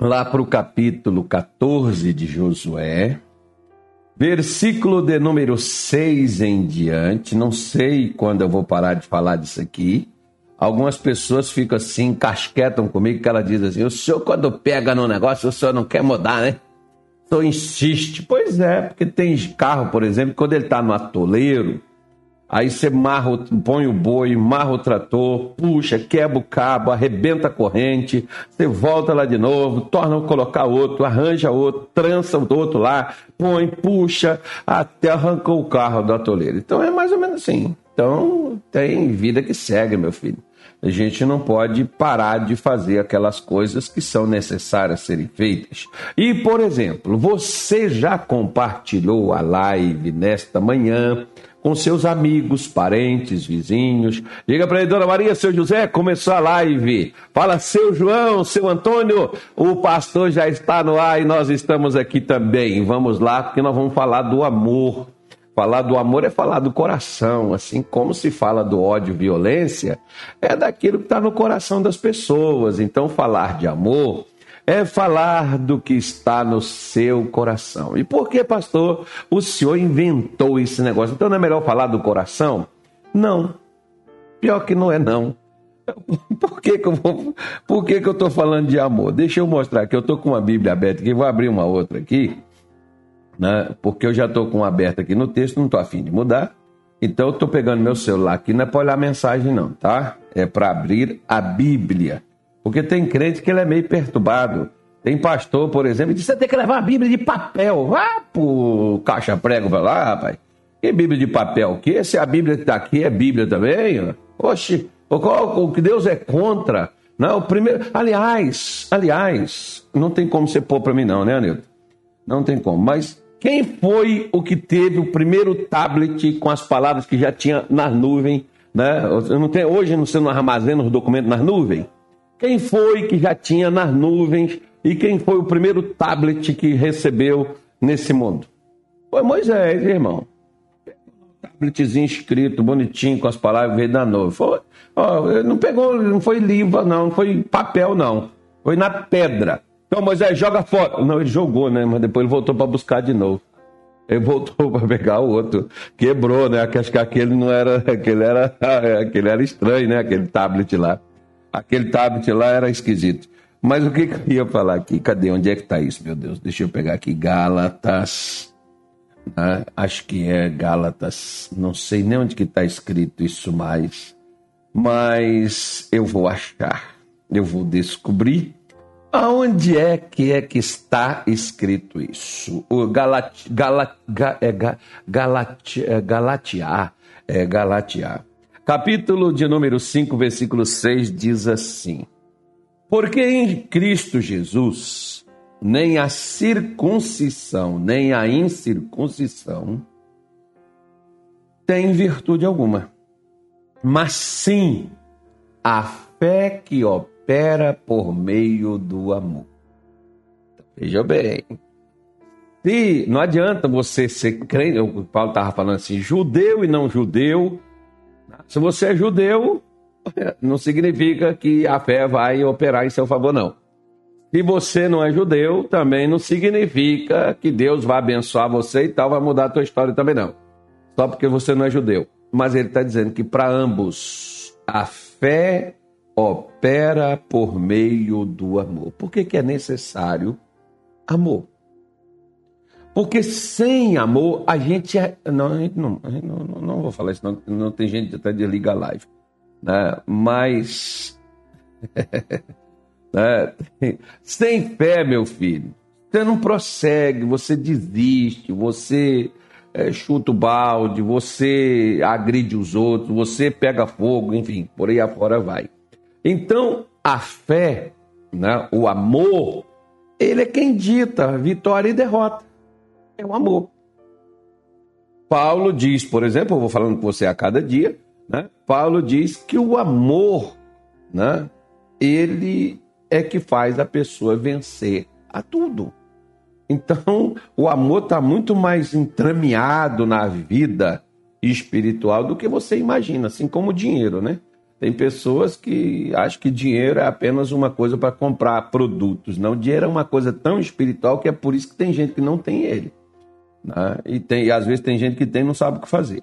lá para o capítulo 14 de Josué, versículo de número 6 em diante. Não sei quando eu vou parar de falar disso aqui. Algumas pessoas ficam assim, casquetam comigo, que ela diz assim: o senhor, quando pega no negócio, o senhor não quer mudar, né? O senhor insiste. Pois é, porque tem carro, por exemplo, quando ele está no atoleiro, Aí você marra, põe o boi, marra o trator, puxa, quebra o cabo, arrebenta a corrente, você volta lá de novo, torna a colocar outro, arranja outro, trança o outro lá, põe, puxa, até arrancou o carro do atoleiro. Então é mais ou menos assim. Então tem vida que segue, meu filho. A gente não pode parar de fazer aquelas coisas que são necessárias serem feitas. E, por exemplo, você já compartilhou a live nesta manhã com seus amigos, parentes, vizinhos. Diga para ele, Dona Maria, seu José, começou a live. Fala, seu João, seu Antônio, o pastor já está no ar e nós estamos aqui também. Vamos lá, porque nós vamos falar do amor. Falar do amor é falar do coração, assim como se fala do ódio e violência, é daquilo que está no coração das pessoas. Então, falar de amor é falar do que está no seu coração. E por que, pastor, o senhor inventou esse negócio? Então não é melhor falar do coração? Não. Pior que não é, não. Por que, que eu vou, por que, que eu estou falando de amor? Deixa eu mostrar que eu estou com uma Bíblia aberta aqui, vou abrir uma outra aqui, né? porque eu já estou com uma aberta aqui no texto, não estou afim de mudar. Então eu estou pegando meu celular aqui, não é para olhar a mensagem, não, tá? É para abrir a Bíblia. Porque tem crente que ele é meio perturbado. Tem pastor, por exemplo, que diz: você tem que levar a Bíblia de papel. Vá pro caixa prego pra lá, rapaz. Que Bíblia de papel? Que? Se a Bíblia que está aqui é Bíblia também? Oxe, o que Deus é contra. Não, o primeiro. Aliás, aliás, não tem como você pôr para mim, não, né, Anilton? Não tem como. Mas quem foi o que teve o primeiro tablet com as palavras que já tinha na nuvem? Né? Não tem, hoje você não armazena os documentos nas nuvens? Quem foi que já tinha nas nuvens e quem foi o primeiro tablet que recebeu nesse mundo? Foi Moisés, irmão. Tabletzinho escrito, bonitinho, com as palavras veio da nuvem. Foi, ó, não pegou, não foi livro, não, não foi papel, não. Foi na pedra. Então Moisés joga fora. Não, ele jogou, né? Mas depois ele voltou para buscar de novo. Ele voltou para pegar o outro. Quebrou, né? Acho que aquele não era. Aquele era, aquele era estranho, né? Aquele tablet lá. Aquele tablet lá era esquisito. Mas o que, eu ia falar aqui? Cadê? Onde é que está isso, meu Deus? Deixa eu pegar aqui. Gálatas. Ah, acho que é Gálatas. Não sei nem onde que está escrito isso mais. Mas eu vou achar. Eu vou descobrir. Aonde é que é que está escrito isso? O Galat, Galat, é, Galat, é, Galatiá. É. Capítulo de número 5, versículo 6 diz assim: Porque em Cristo Jesus, nem a circuncisão, nem a incircuncisão tem virtude alguma, mas sim a fé que opera por meio do amor. Veja bem, se não adianta você ser crente, o Paulo estava falando assim, judeu e não judeu, se você é judeu, não significa que a fé vai operar em seu favor, não. Se você não é judeu, também não significa que Deus vai abençoar você e tal, vai mudar a tua história também, não. Só porque você não é judeu. Mas ele está dizendo que para ambos a fé opera por meio do amor. Por que, que é necessário amor? Porque sem amor, a gente é. Não, não, não, não vou falar isso, não, não tem gente até desliga a live. Né? Mas. né? Sem fé, meu filho, você não prossegue, você desiste, você é, chuta o balde, você agride os outros, você pega fogo, enfim, por aí afora vai. Então, a fé, né, o amor, ele é quem dita vitória e derrota é o amor. Paulo diz, por exemplo, eu vou falando com você a cada dia, né? Paulo diz que o amor, né? Ele é que faz a pessoa vencer a tudo. Então, o amor está muito mais entrameado na vida espiritual do que você imagina, assim como o dinheiro, né? Tem pessoas que acham que dinheiro é apenas uma coisa para comprar produtos. Não, dinheiro é uma coisa tão espiritual que é por isso que tem gente que não tem ele. Né? E, tem, e às vezes tem gente que tem e não sabe o que fazer.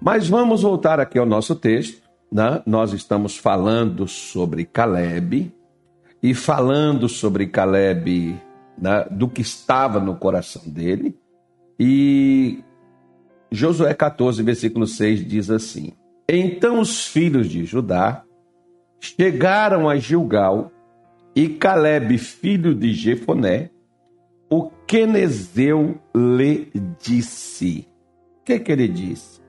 Mas vamos voltar aqui ao nosso texto. Né? Nós estamos falando sobre Caleb e falando sobre Caleb né, do que estava no coração dele. E Josué 14, versículo 6 diz assim: Então os filhos de Judá chegaram a Gilgal e Caleb, filho de Jefoné, o Quenezeu lhe disse. O que, que ele disse?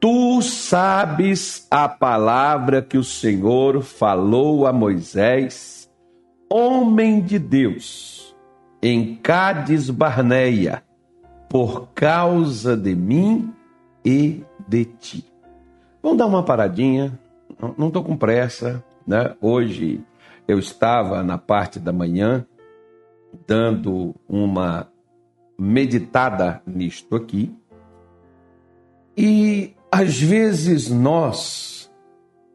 Tu sabes a palavra que o Senhor falou a Moisés, homem de Deus, em Cádiz Barneia, por causa de mim e de ti. Vamos dar uma paradinha, não estou com pressa, né? Hoje eu estava na parte da manhã dando uma meditada nisto aqui. E às vezes nós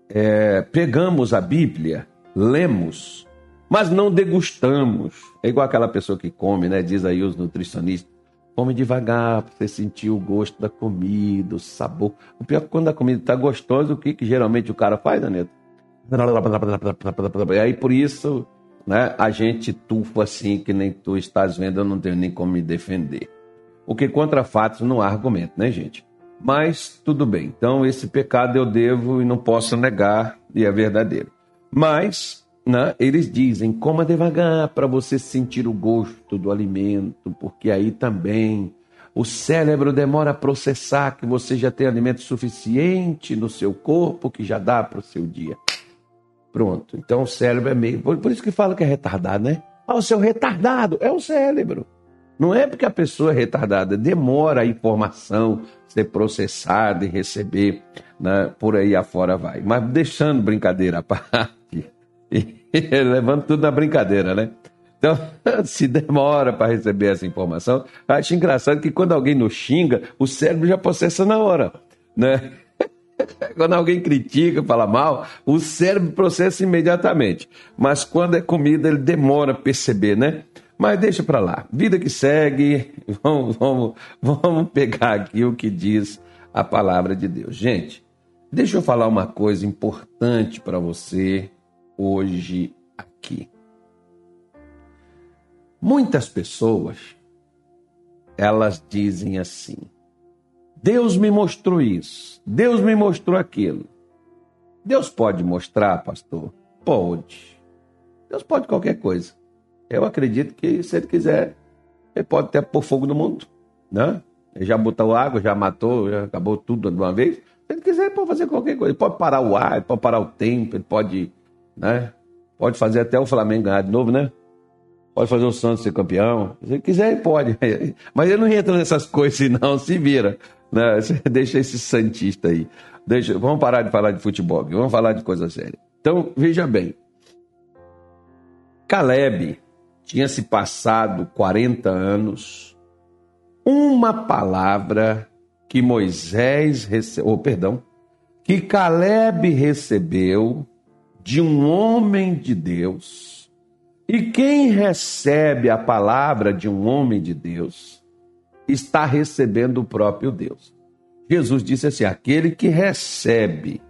é, pegamos a Bíblia, lemos, mas não degustamos. É igual aquela pessoa que come, né? Diz aí os nutricionistas. Come devagar para você sentir o gosto da comida, o sabor. O pior é que quando a comida está gostosa, o que, que geralmente o cara faz, Aneto? E aí por isso né, a gente tufa assim que nem tu estás vendo, eu não tenho nem como me defender. Porque contra fatos não há argumento, né, gente? Mas tudo bem. Então, esse pecado eu devo e não posso negar, e é verdadeiro. Mas, né, eles dizem: coma devagar para você sentir o gosto do alimento, porque aí também o cérebro demora a processar que você já tem alimento suficiente no seu corpo que já dá para o seu dia. Pronto. Então o cérebro é meio. Por, isso que fala que é retardado, né? Ah, o seu retardado é o cérebro. Não é porque a pessoa é retardada, demora a informação ser processada e receber, né, por aí afora vai. Mas deixando brincadeira à parte, levando tudo na brincadeira, né? Então, se demora para receber essa informação, acho engraçado que quando alguém nos xinga, o cérebro já processa na hora, né? Quando alguém critica, fala mal, o cérebro processa imediatamente. Mas quando é comida, ele demora a perceber, né? Mas deixa para lá. Vida que segue, vamos, vamos, vamos pegar aqui o que diz a palavra de Deus. Gente, deixa eu falar uma coisa importante para você hoje aqui. Muitas pessoas, elas dizem assim: Deus me mostrou isso, Deus me mostrou aquilo. Deus pode mostrar, pastor? Pode. Deus pode qualquer coisa. Eu acredito que se ele quiser, ele pode até pôr fogo no mundo, né? Ele já botou água, já matou, já acabou tudo de uma vez. Se ele quiser, ele pode fazer qualquer coisa. Ele pode parar o ar, ele pode parar o tempo, ele pode, né? Pode fazer até o Flamengo ganhar de novo, né? Pode fazer o Santos ser campeão. Se ele quiser, ele pode. Mas ele não entra nessas coisas, não, se vira. Né? Deixa esse Santista aí. Deixa, vamos parar de falar de futebol, vamos falar de coisa séria. Então, veja bem. Caleb tinha se passado 40 anos, uma palavra que Moisés recebeu, oh, perdão, que Caleb recebeu de um homem de Deus. E quem recebe a palavra de um homem de Deus está recebendo o próprio Deus. Jesus disse assim: aquele que recebe,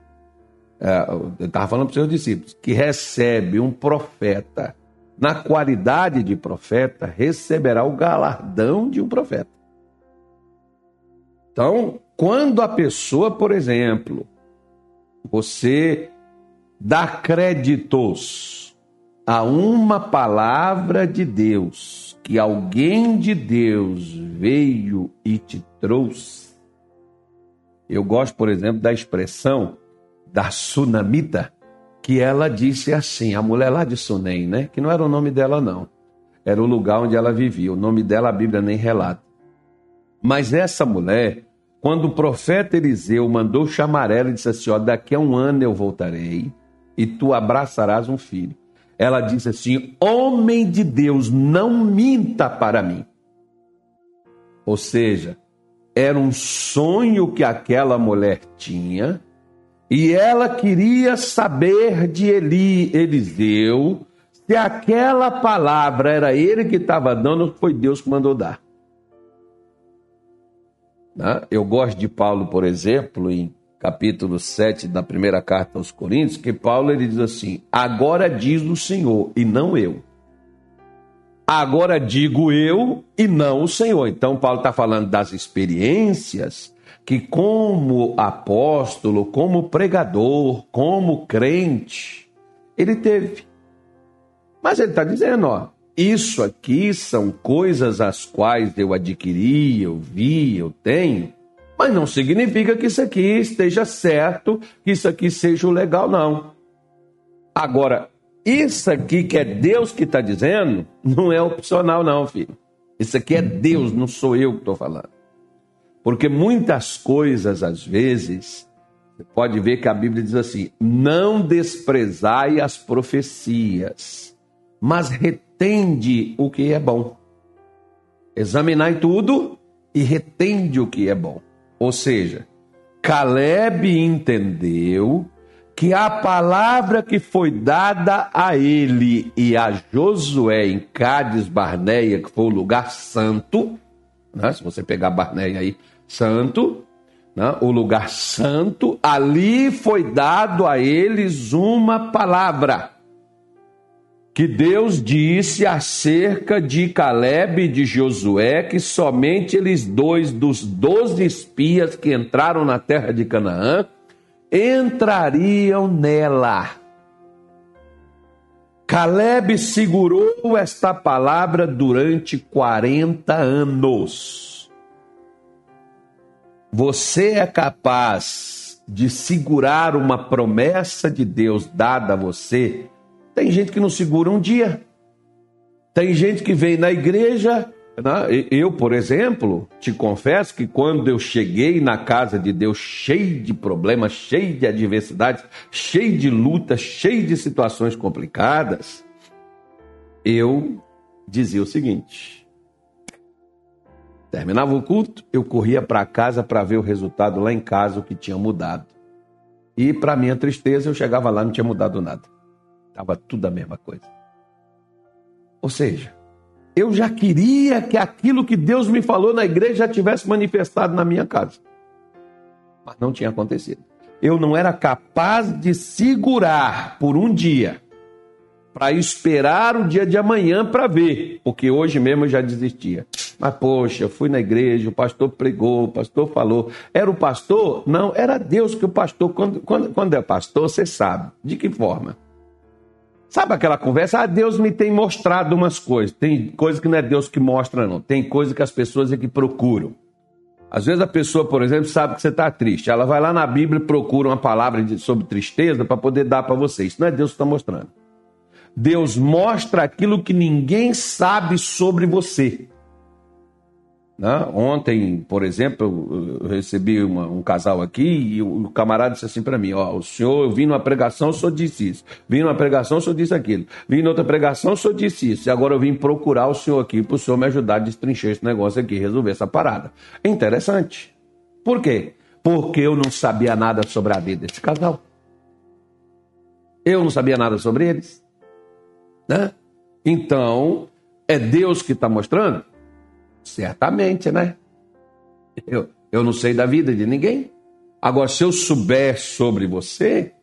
é, estava falando para os seus discípulos, que recebe um profeta na qualidade de profeta, receberá o galardão de um profeta. Então, quando a pessoa, por exemplo, você dá créditos a uma palavra de Deus, que alguém de Deus veio e te trouxe. Eu gosto, por exemplo, da expressão da sunamita, que ela disse assim, a mulher lá de Sunem, né? Que não era o nome dela, não. Era o lugar onde ela vivia. O nome dela a Bíblia nem relata. Mas essa mulher, quando o profeta Eliseu mandou chamar ela e disse assim: ó, daqui a um ano eu voltarei e tu abraçarás um filho. Ela disse assim: Homem de Deus, não minta para mim. Ou seja, era um sonho que aquela mulher tinha E ela queria saber de Eli, Eliseu se aquela palavra era ele que estava dando ou foi Deus que mandou dar. Né? Eu gosto de Paulo, por exemplo, em capítulo 7 da primeira carta aos Coríntios, que Paulo ele diz assim: Agora diz o Senhor e não eu. Agora digo eu e não o Senhor. Então, Paulo está falando das experiências que, como apóstolo, como pregador, como crente, ele teve. Mas ele está dizendo, ó, isso aqui são coisas as quais eu adquiri, eu vi, eu tenho, mas não significa que isso aqui esteja certo, que isso aqui seja o legal, não. Agora, isso aqui que é Deus que está dizendo, não é opcional, não, filho. Isso aqui é Deus, não sou eu que estou falando. Porque muitas coisas, às vezes, você pode ver que a Bíblia diz assim: não desprezai as profecias, mas retende o que é bom. Examinai tudo e retende o que é bom. Ou seja, Caleb entendeu que a palavra que foi dada a ele e a Josué em Cádiz Barneia, que foi o lugar santo, né? se você pegar Barneia aí, santo, né? o lugar santo, ali foi dado a eles uma palavra que Deus disse acerca de Caleb e de Josué que somente eles dois dos doze espias que entraram na terra de Canaã entrariam nela. Caleb segurou esta palavra durante 40 anos. Você é capaz de segurar uma promessa de Deus dada a você? Tem gente que não segura um dia. Tem gente que vem na igreja né? Eu, por exemplo, te confesso que quando eu cheguei na casa de Deus cheio de problemas, cheio de adversidades, cheio de lutas, cheio de situações complicadas, eu dizia o seguinte: terminava o culto, eu corria para casa para ver o resultado lá em casa, o que tinha mudado. E, para minha tristeza, eu chegava lá não tinha mudado nada. Estava tudo a mesma coisa. Ou seja, eu já queria que aquilo que Deus me falou na igreja já tivesse manifestado na minha casa. Mas não tinha acontecido. Eu não era capaz de segurar por um dia para esperar o dia de amanhã para ver, porque hoje mesmo eu já desistia. Mas, poxa, eu fui na igreja, o pastor pregou, o pastor falou. Era o pastor? Não, era Deus que o pastor. Quando, quando, quando é pastor, você sabe. De que forma? Sabe aquela conversa? Ah, Deus me tem mostrado umas coisas. Tem coisas que não é Deus que mostra, não. Tem coisas que as pessoas é que procuram. Às vezes a pessoa, por exemplo, sabe que você está triste. Ela vai lá na Bíblia e procura uma palavra sobre tristeza para poder dar para você. Isso não é Deus que está mostrando. Deus mostra aquilo que ninguém sabe sobre né? Ontem, por exemplo, eu recebi uma, um casal aqui e o, camarada disse assim para mim: Ó, o senhor, eu vim numa pregação, o senhor disse isso. Vim numa pregação, o senhor disse aquilo. Vim noutra pregação, o senhor disse isso. E agora eu vim procurar o senhor aqui para o senhor me ajudar a destrinchar esse negócio aqui, resolver essa parada. Interessante. Por quê? Porque eu não sabia nada sobre a vida desse casal. Eu não sabia nada sobre eles. Né? Então, é Deus que está mostrando? Certamente, né? Eu, eu não sei da vida de ninguém. Agora, se eu souber sobre você,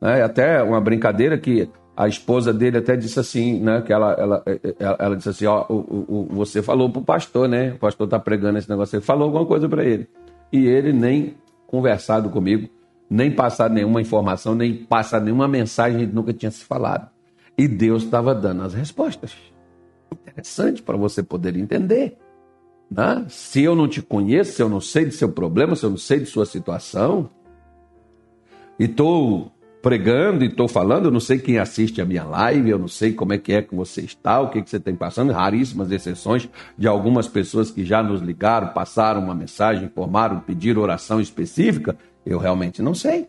né, até uma brincadeira que a esposa dele até disse assim, né? Que ela, ela, ela, ela disse assim, ó, o, o, você falou pro pastor, né? O pastor tá pregando esse negócio, ele falou alguma coisa para ele. E ele nem conversado comigo, nem passado nenhuma informação, nem passado nenhuma mensagem, nunca tinha se falado. E Deus estava dando as respostas. Interessante para você poder entender. Né? Se eu não te conheço, se eu não sei de seu problema, se eu não sei de sua situação, e estou pregando e estou falando, eu não sei quem assiste a minha live, eu não sei como é que é que você está, o que, que você tem passando, raríssimas exceções de algumas pessoas que já nos ligaram, passaram uma mensagem, informaram, pediram oração específica, eu realmente não sei.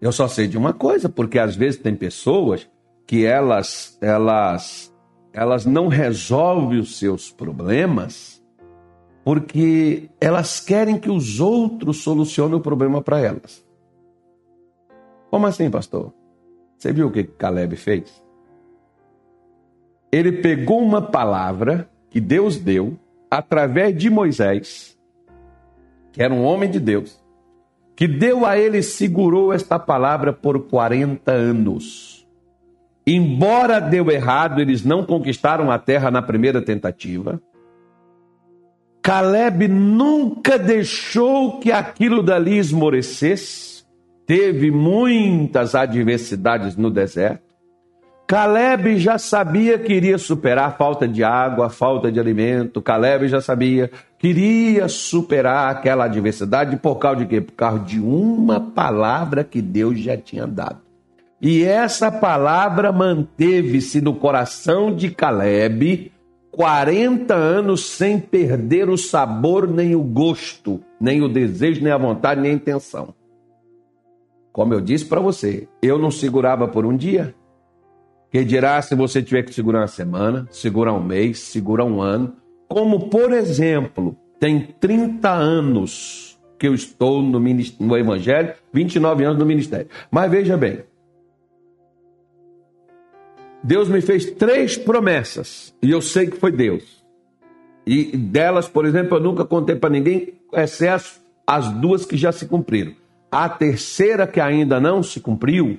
Eu só sei de uma coisa, porque às vezes tem pessoas que elas elas elas não resolvem os seus problemas porque elas querem que os outros solucionem o problema para elas. Como assim, pastor? Você viu o que Caleb fez? Ele pegou uma palavra que Deus deu através de Moisés, que era um homem de Deus, que deu a ele segurou esta palavra por 40 anos. Embora deu errado, eles não conquistaram a terra na primeira tentativa. Caleb nunca deixou que aquilo dali esmorecesse, teve muitas adversidades no deserto. Caleb já sabia que iria superar a falta de água, a falta de alimento. Caleb já sabia que iria superar aquela adversidade por causa de quê? Por causa de uma palavra que Deus já tinha dado. E essa palavra manteve-se no coração de Caleb 40 anos sem perder o sabor, nem o gosto, nem o desejo, nem a vontade, nem a intenção. Como eu disse para você, eu não segurava por um dia. Que dirá se você tiver que segurar uma semana, segurar um mês, segurar um ano. Como, por exemplo, tem 30 anos que eu estou no, no Evangelho, 29 anos no ministério. Mas veja bem, Deus me fez três promessas e eu sei que foi Deus. E delas, por exemplo, eu nunca contei para ninguém, excesso as duas que já se cumpriram. A terceira que ainda não se cumpriu,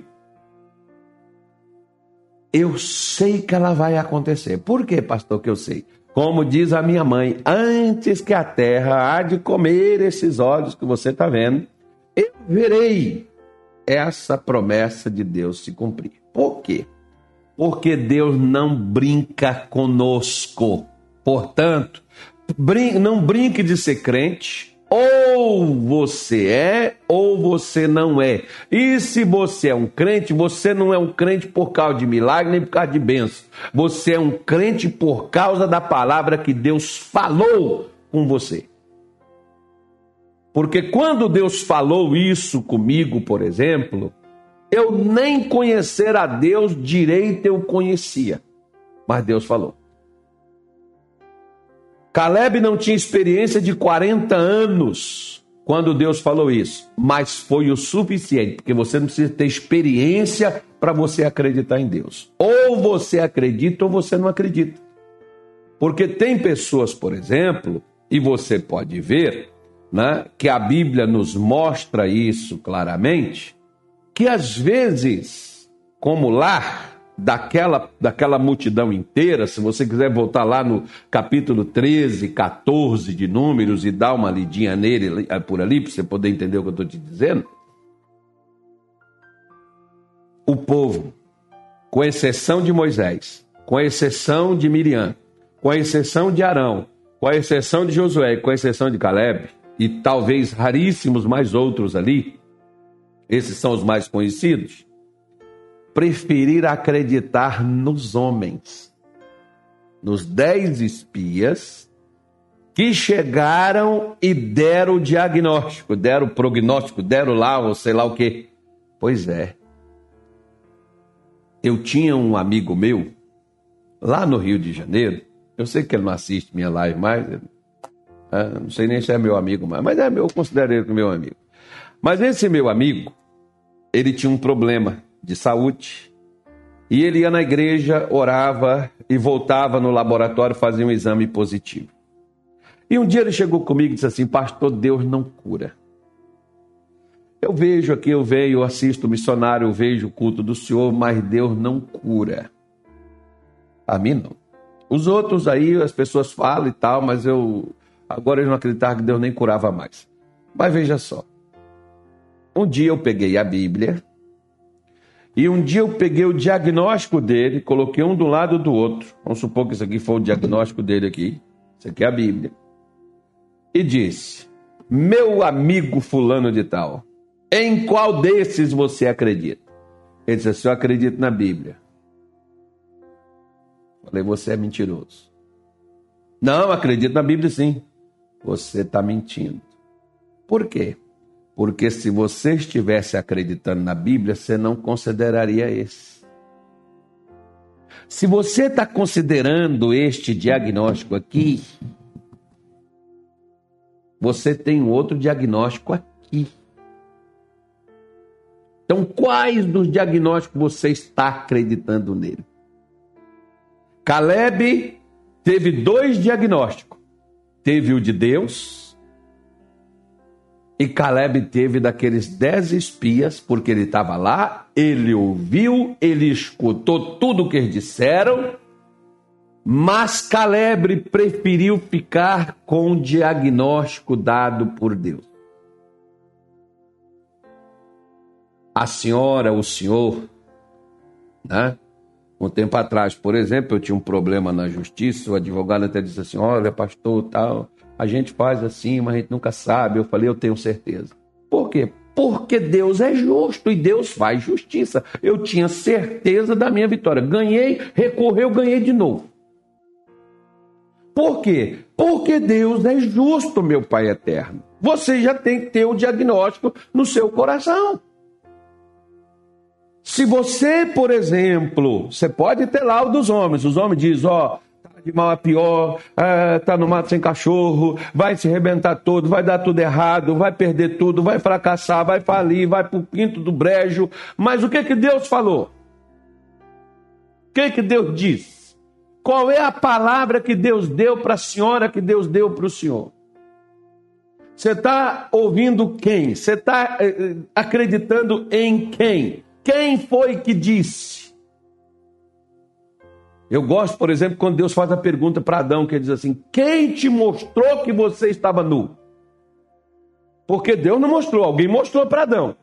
eu sei que ela vai acontecer. Por que, pastor, que eu sei? Como diz a minha mãe, antes que a terra há de comer esses olhos que você está vendo, eu verei essa promessa de Deus se cumprir. Por quê? Porque Deus não brinca conosco. Portanto, brin não brinque de ser crente. Ou você é, ou você não é. E se você é um crente, você não é um crente por causa de milagre nem por causa de bênção. Você é um crente por causa da palavra que Deus falou com você. Porque quando Deus falou isso comigo, por exemplo, eu nem conhecer a Deus direito eu conhecia. Mas Deus falou. Caleb não tinha experiência de 40 anos quando Deus falou isso, mas foi o suficiente, porque você não precisa ter experiência para você acreditar em Deus. Ou você acredita ou você não acredita. Porque tem pessoas, por exemplo, e você pode ver, né, que a Bíblia nos mostra isso claramente, que às vezes, como lá, daquela, daquela multidão inteira, se você quiser voltar lá no capítulo 13, 14 de Números e dar uma lidinha nele eh, por ali, para você poder entender o que eu estou te dizendo. O povo, com exceção de Moisés, com exceção de Miriam, com exceção de Arão, com exceção de Josué, com exceção de Caleb, e talvez raríssimos mais outros ali, esses são os mais conhecidos, preferir acreditar nos homens, nos dez espias que chegaram e deram o diagnóstico, deram o prognóstico, deram lá, ou sei lá o que. Pois é. Eu tinha um amigo meu, lá no Rio de Janeiro, eu sei que ele não assiste minha live mais, ah, não sei nem se é meu amigo mais, mas é meu, eu considero ele meu amigo. Mas esse meu amigo, ele tinha um problema de saúde e ele ia na igreja, orava e voltava no laboratório fazia um exame positivo. E um dia ele chegou comigo e disse assim: Pastor, Deus não cura. Eu vejo aqui, eu venho, eu assisto o missionário, eu vejo o culto do Senhor, mas Deus não cura. A mim não. Os outros aí, as pessoas falam e tal, mas eu agora eu não acreditava que Deus nem curava mais. Mas veja só. Um dia eu peguei a Bíblia e um dia eu peguei o diagnóstico dele, coloquei um do lado do outro. Vamos supor que isso aqui foi o diagnóstico dele aqui. Isso aqui é a Bíblia. E disse: Meu amigo fulano de tal, em qual desses você acredita? Ele disse assim: Eu acredito na Bíblia. Falei: Você é mentiroso. Não, acredito na Bíblia sim. Você está mentindo. Por quê? Porque se você estivesse acreditando na Bíblia, você não consideraria esse. Se você está considerando este diagnóstico aqui, você tem outro diagnóstico aqui. Então, quais dos diagnósticos você está acreditando nele? Caleb teve dois diagnósticos. Teve o de Deus e Caleb teve daqueles dez espias, porque ele estava lá, ele ouviu, ele escutou tudo o que eles disseram, mas Caleb preferiu ficar com o diagnóstico dado por Deus. A senhora, o senhor, né? Um tempo atrás, por exemplo, eu tinha um problema na justiça, o advogado até disse assim: olha, pastor, tal, a gente faz assim, mas a gente nunca sabe. Eu falei, eu tenho certeza. Por quê? Porque Deus é justo e Deus faz justiça. Eu tinha certeza da minha vitória. Ganhei, recorreu, ganhei de novo. Por quê? Porque Deus é justo, meu Pai eterno. Você já tem que ter o diagnóstico no seu coração. Se você, por exemplo, você pode ter lá o dos homens, os homens dizem, ó, de mal a pior, é, tá no mato sem cachorro, vai se arrebentar todo, vai dar tudo errado, vai perder tudo, vai fracassar, vai falir, vai pro quinto do brejo. Mas o que que Deus falou? O que que Deus disse? Qual é a palavra que Deus deu para a senhora, que Deus deu para o senhor? Você está ouvindo quem? Você está eh, eh, acreditando em quem? Quem foi que disse? Eu gosto, por exemplo, quando Deus faz a pergunta para Adão, que ele diz assim: Quem te mostrou que você estava nu? Porque Deus não mostrou, alguém mostrou para Adão.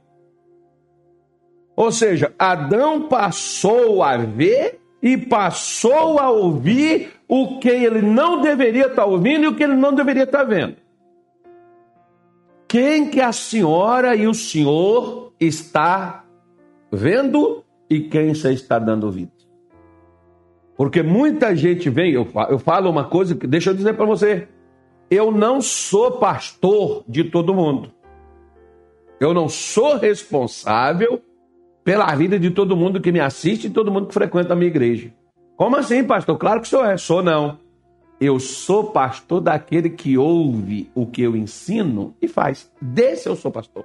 Ou seja, Adão passou a ver e passou a ouvir o que ele não deveria estar ouvindo e o que ele não deveria estar vendo. Quem que a senhora e o senhor está vendo e quem você está dando ouvido? Porque muita gente vem, eu falo, uma coisa que deixa eu dizer para você, eu não sou pastor de todo mundo. Eu não sou responsável pela vida de todo mundo que me assiste e todo mundo que frequenta a minha igreja. Como assim, pastor? Claro que o senhor é. Sou não. Eu sou pastor daquele que ouve o que eu ensino e faz. Desse eu sou pastor.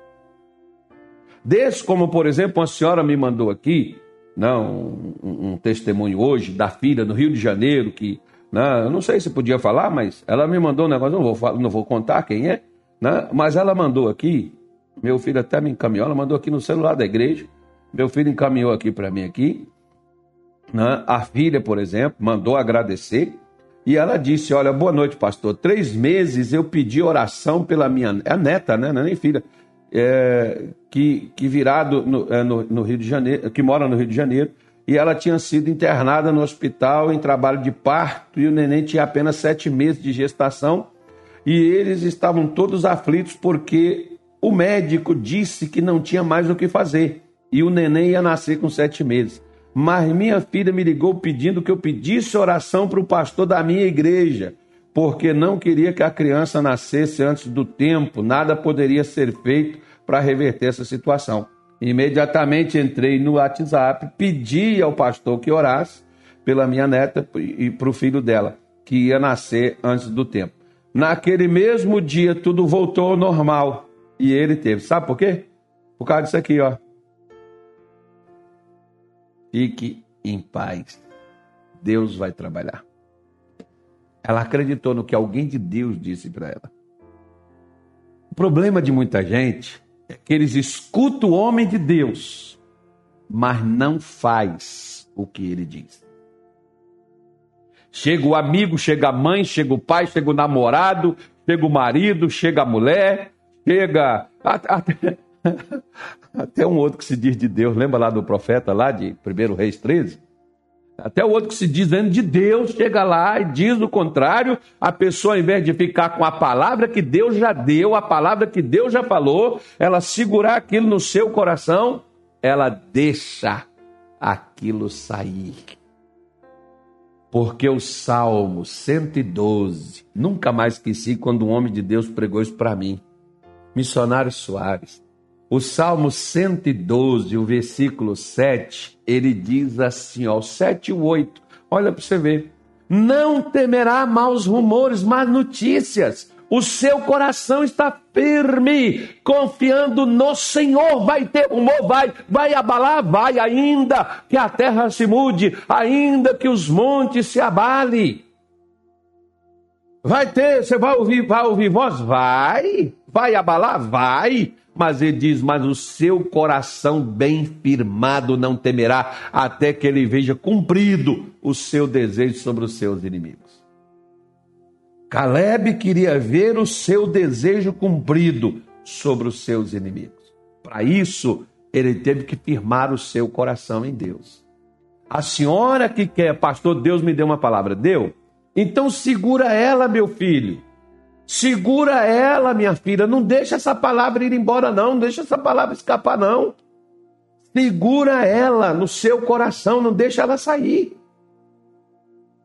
Desse, como por exemplo, uma senhora me mandou aqui, não, um, um testemunho hoje da filha no Rio de Janeiro, que né, eu não sei se podia falar, mas ela me mandou um negócio, não vou, não vou contar quem é, né, mas ela mandou aqui, meu filho até me encaminhou, ela mandou aqui no celular da igreja, meu filho encaminhou aqui para mim aqui. Né? A filha, por exemplo, mandou agradecer. E ela disse: Olha, boa noite, pastor. Três meses eu pedi oração pela minha. É neta, né? Não é nem filha. É, que, que é, no, no Rio de Janeiro, que mora no Rio de Janeiro, e ela tinha sido internada no hospital em trabalho de parto, e o neném tinha apenas sete meses de gestação, e eles estavam todos aflitos porque o médico disse que não tinha mais o que fazer e o neném ia nascer com sete meses. Mas minha filha me ligou pedindo que eu pedisse oração para o pastor da minha igreja, porque não queria que a criança nascesse antes do tempo, nada poderia ser feito para reverter essa situação. Imediatamente entrei no WhatsApp, pedi ao pastor que orasse pela minha neta e para o filho dela, que ia nascer antes do tempo. Naquele mesmo dia, tudo voltou ao normal. E ele teve. Sabe por quê? Por causa disso aqui, ó. Fique em paz. Deus vai trabalhar. Ela acreditou no que alguém de Deus disse para ela. O problema de muita gente é que eles escutam o homem de Deus, mas não faz o que ele diz. Chega o amigo, chega a mãe, chega o pai, chega o namorado, chega o marido, chega a mulher, chega até, até um outro que se diz de Deus, lembra lá do profeta lá de 1 Reis 13? Até o outro que se diz de Deus chega lá e diz o contrário, a pessoa, ao invés de ficar com a palavra que Deus já deu, a palavra que Deus já falou, ela segurar aquilo no seu coração, ela deixa aquilo sair. Porque o Salmo 112, nunca mais esqueci quando um homem de Deus pregou isso para mim. Missionário Soares. O Salmo 112, o versículo 7, ele diz assim, ó, 7 e 8. Olha para você ver. Não temerá maus rumores, más notícias. o seu coração está firme, confiando no Senhor. Vai ter rumor, vai, vai abalar, vai, ainda que a terra se mude, ainda que os montes se abalem. Vai ter, você vai ouvir, vai ouvir voz? Vai. Vai abalar? Vai. Mas ele diz: Mas o seu coração bem firmado não temerá, até que ele veja cumprido o seu desejo sobre os seus inimigos. Caleb queria ver o seu desejo cumprido sobre os seus inimigos. Para isso, ele teve que firmar o seu coração em Deus. A senhora que quer, pastor, Deus me deu uma palavra, deu? Então segura ela, meu filho. Segura ela, minha filha. Não deixa essa palavra ir embora, não. Não deixa essa palavra escapar, não. Segura ela no seu coração. Não deixa ela sair.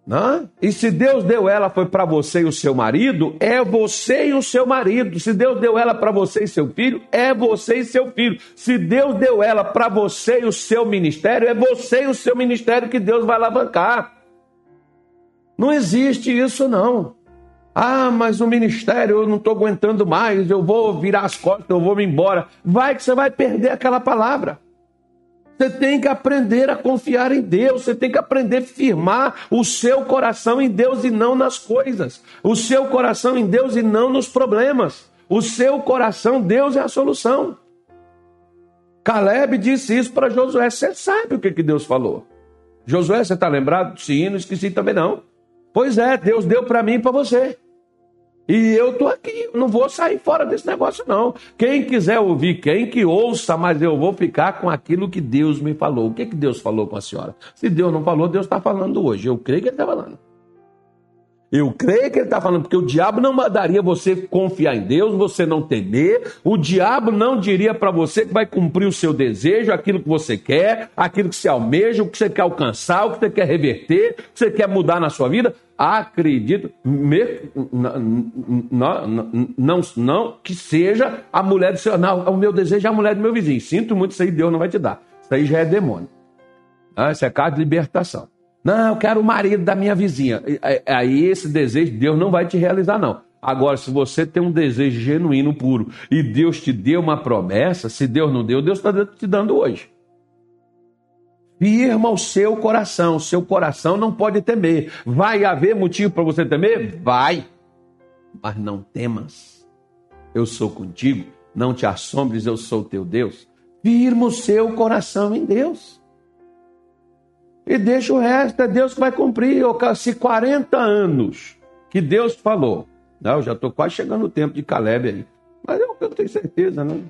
Não? E se Deus deu ela foi para você e o seu marido, é você e o seu marido. Se Deus deu ela para você e seu filho, é você e seu filho. Se Deus deu ela para você e o seu ministério, é você e o seu ministério que Deus vai alavancar. Não existe isso, não. Ah, mas o ministério eu não estou aguentando mais, eu vou virar as costas, eu vou me embora. Vai que você vai perder aquela palavra. Você tem que aprender a confiar em Deus, você tem que aprender a firmar o seu coração em Deus e não nas coisas. O seu coração em Deus e não nos problemas. O seu coração, Deus é a solução. Caleb disse isso para Josué. Você sabe o que, que Deus falou? Josué, você está lembrado? Sim, não esqueci também não. Pois é, Deus deu para mim e para você. E eu tô aqui, não vou sair fora desse negócio não. Quem quiser ouvir, quem que ouça, mas eu vou ficar com aquilo que Deus me falou. O que que Deus falou com a senhora? Se Deus não falou, Deus está falando hoje. Eu creio que Ele está falando. Eu creio que ele está falando, porque o diabo não mandaria você confiar em Deus, você não temer. O diabo não diria para você que vai cumprir o seu desejo, aquilo que você quer, aquilo que você almeja, o que você quer alcançar, o que você quer reverter, o que você quer mudar na sua vida. Acredito, não, não, não, que seja a mulher do seu. Não, o meu desejo é a mulher do meu vizinho. Sinto muito, isso aí Deus não vai te dar. Isso aí já é demônio. Ah, isso é caso de libertação. Não, eu quero o marido da minha vizinha. Aí esse desejo Deus não vai te realizar, não. Agora, se você tem um desejo genuíno, puro, e Deus te deu uma promessa, se Deus não deu, Deus está te dando hoje. Firma o seu coração, o seu coração não pode temer. Vai haver motivo para você temer? Vai. Mas não temas. Eu sou contigo. Não te assombres, eu sou teu Deus. Firma o seu coração em Deus e deixa o resto, é Deus que vai cumprir. Se 40 anos que Deus falou, não, eu já estou quase chegando o tempo de Caleb aí, mas eu, eu tenho certeza, né?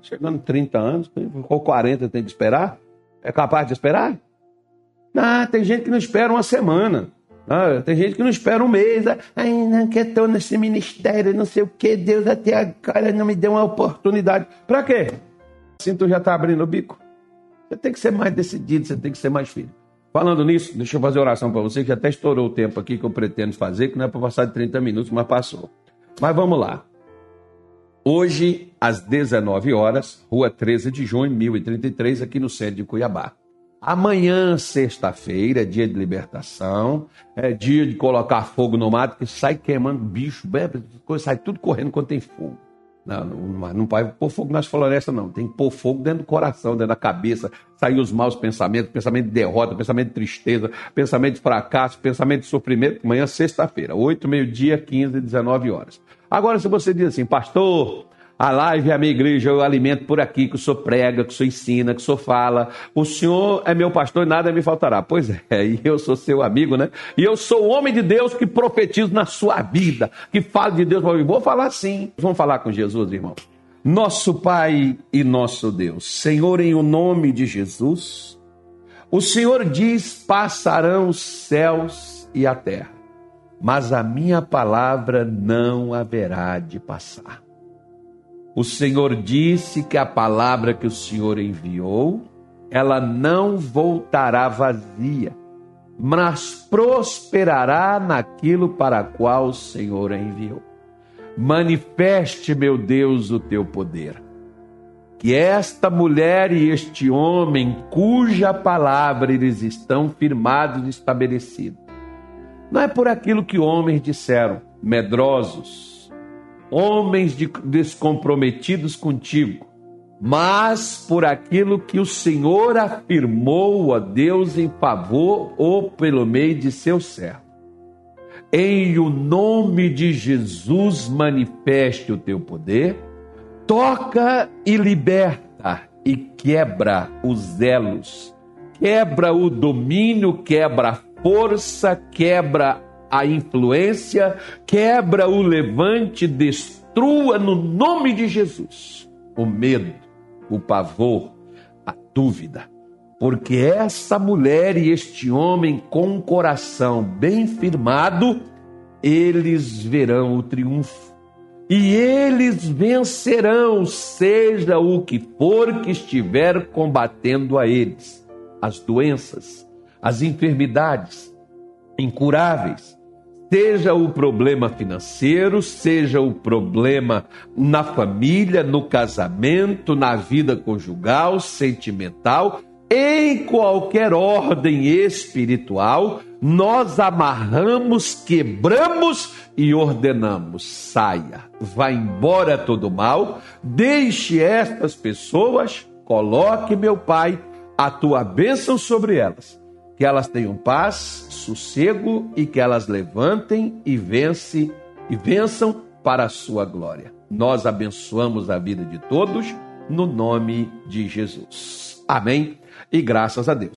Chegando 30 anos, ou 40 tem que esperar? É capaz de esperar? Ah, tem gente que não espera uma semana. Ah, tem gente que não espera um mês. Ai, não, que estou nesse ministério, não sei o que, Deus até agora não me deu uma oportunidade. Para quê? Assim tu já está abrindo o bico. Você tem que ser mais decidido, você tem que ser mais firme. Falando nisso, deixa eu fazer oração para você, que até estourou o tempo aqui que eu pretendo fazer, que não é para passar de 30 minutos, mas passou. Mas vamos lá. Hoje, às 19 horas, rua 13 de junho, 1033, aqui no centro de Cuiabá. Amanhã, sexta-feira, dia de libertação, é dia de colocar fogo no mato, que sai queimando bicho, sai tudo correndo quando tem fogo. Não, não, não pode pôr fogo nas florestas, não. Tem que pôr fogo dentro do coração, dentro da cabeça. Sair os maus pensamentos, pensamento de derrota, pensamento de tristeza, pensamento de fracasso, pensamento de sofrimento. Amanhã, sexta-feira, 8, meio-dia, 15, 19 horas. Agora, se você diz assim, pastor, a live é a minha igreja, eu alimento por aqui, que o senhor prega, que o senhor ensina, que o senhor fala. O senhor é meu pastor e nada me faltará. Pois é, e eu sou seu amigo, né? E eu sou o homem de Deus que profetizo na sua vida, que fala de Deus. Vou falar sim. Vamos falar com Jesus, irmão. Nosso Pai e nosso Deus, Senhor, em o nome de Jesus, o Senhor diz: passarão os céus e a terra, mas a minha palavra não haverá de passar. O Senhor disse que a palavra que o Senhor enviou, ela não voltará vazia, mas prosperará naquilo para qual o Senhor a enviou. Manifeste, meu Deus, o teu poder. Que esta mulher e este homem, cuja palavra eles estão firmados e estabelecidos, não é por aquilo que homens disseram, medrosos, homens de, descomprometidos contigo, mas por aquilo que o Senhor afirmou a Deus em favor ou pelo meio de seu servo. Em o nome de Jesus, manifeste o teu poder, toca e liberta e quebra os elos, quebra o domínio, quebra a força, quebra a influência, quebra o levante, destrua no nome de Jesus o medo, o pavor, a dúvida. Porque essa mulher e este homem com um coração bem firmado, eles verão o triunfo. E eles vencerão, seja o que for que estiver combatendo a eles. As doenças, as enfermidades incuráveis, Seja o problema financeiro, seja o problema na família, no casamento, na vida conjugal, sentimental, em qualquer ordem espiritual, nós amarramos, quebramos e ordenamos: saia, vá embora todo mal, deixe estas pessoas, coloque, meu Pai, a tua bênção sobre elas que elas tenham paz, sossego e que elas levantem e vence e vençam para a sua glória. Nós abençoamos a vida de todos no nome de Jesus. Amém. E graças a Deus.